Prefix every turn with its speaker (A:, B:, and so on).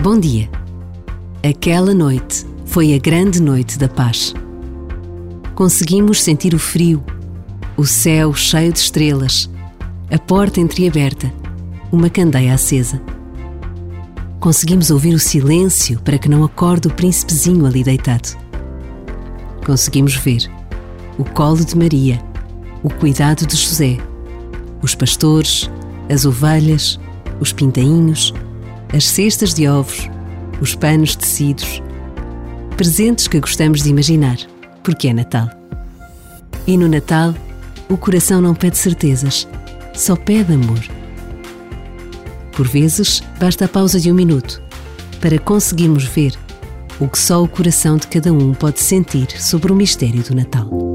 A: Bom dia. Aquela noite foi a grande noite da paz. Conseguimos sentir o frio, o céu cheio de estrelas, a porta entreaberta, uma candeia acesa. Conseguimos ouvir o silêncio para que não acorde o príncipezinho ali deitado. Conseguimos ver o colo de Maria, o cuidado de José, os pastores, as ovelhas, os pintainhos, as cestas de ovos, os panos tecidos, presentes que gostamos de imaginar, porque é Natal. E no Natal, o coração não pede certezas, só pede amor. Por vezes, basta a pausa de um minuto para conseguirmos ver o que só o coração de cada um pode sentir sobre o mistério do Natal.